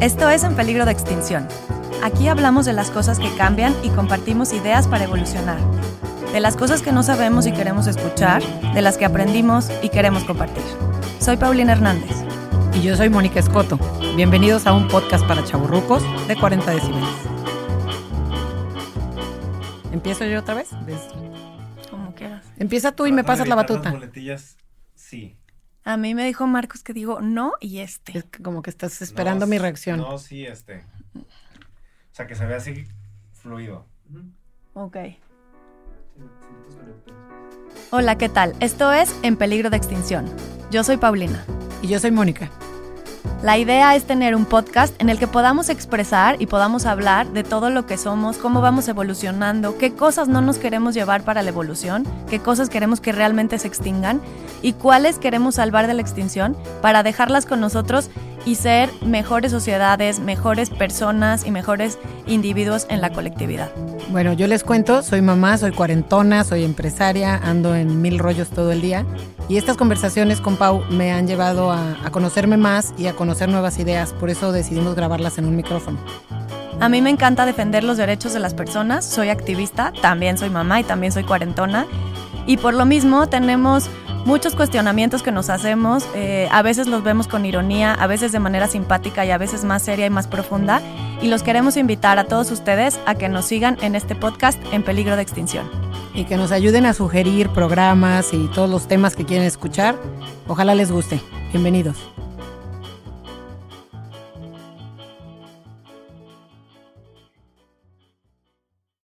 Esto es En Peligro de Extinción. Aquí hablamos de las cosas que cambian y compartimos ideas para evolucionar. De las cosas que no sabemos y queremos escuchar, de las que aprendimos y queremos compartir. Soy Paulina Hernández. Y yo soy Mónica Escoto. Bienvenidos a un podcast para chaburrucos de 40 decibeles. ¿Empiezo yo otra vez? Como quieras. Empieza tú y me pasas la batuta. sí. A mí me dijo Marcos que digo no y este. Es que como que estás esperando mi reacción. No, sí, este. O sea, que se vea así fluido. Ok. Hola, ¿qué tal? Esto es En Peligro de Extinción. Yo soy Paulina. Y yo soy Mónica. La idea es tener un podcast en el que podamos expresar y podamos hablar de todo lo que somos, cómo vamos evolucionando, qué cosas no nos queremos llevar para la evolución, qué cosas queremos que realmente se extingan y cuáles queremos salvar de la extinción para dejarlas con nosotros y ser mejores sociedades, mejores personas y mejores individuos en la colectividad. Bueno, yo les cuento, soy mamá, soy cuarentona, soy empresaria, ando en mil rollos todo el día y estas conversaciones con Pau me han llevado a, a conocerme más y a conocer nuevas ideas, por eso decidimos grabarlas en un micrófono. A mí me encanta defender los derechos de las personas, soy activista, también soy mamá y también soy cuarentona y por lo mismo tenemos muchos cuestionamientos que nos hacemos, eh, a veces los vemos con ironía, a veces de manera simpática y a veces más seria y más profunda. Y los queremos invitar a todos ustedes a que nos sigan en este podcast en peligro de extinción. Y que nos ayuden a sugerir programas y todos los temas que quieren escuchar. Ojalá les guste. Bienvenidos.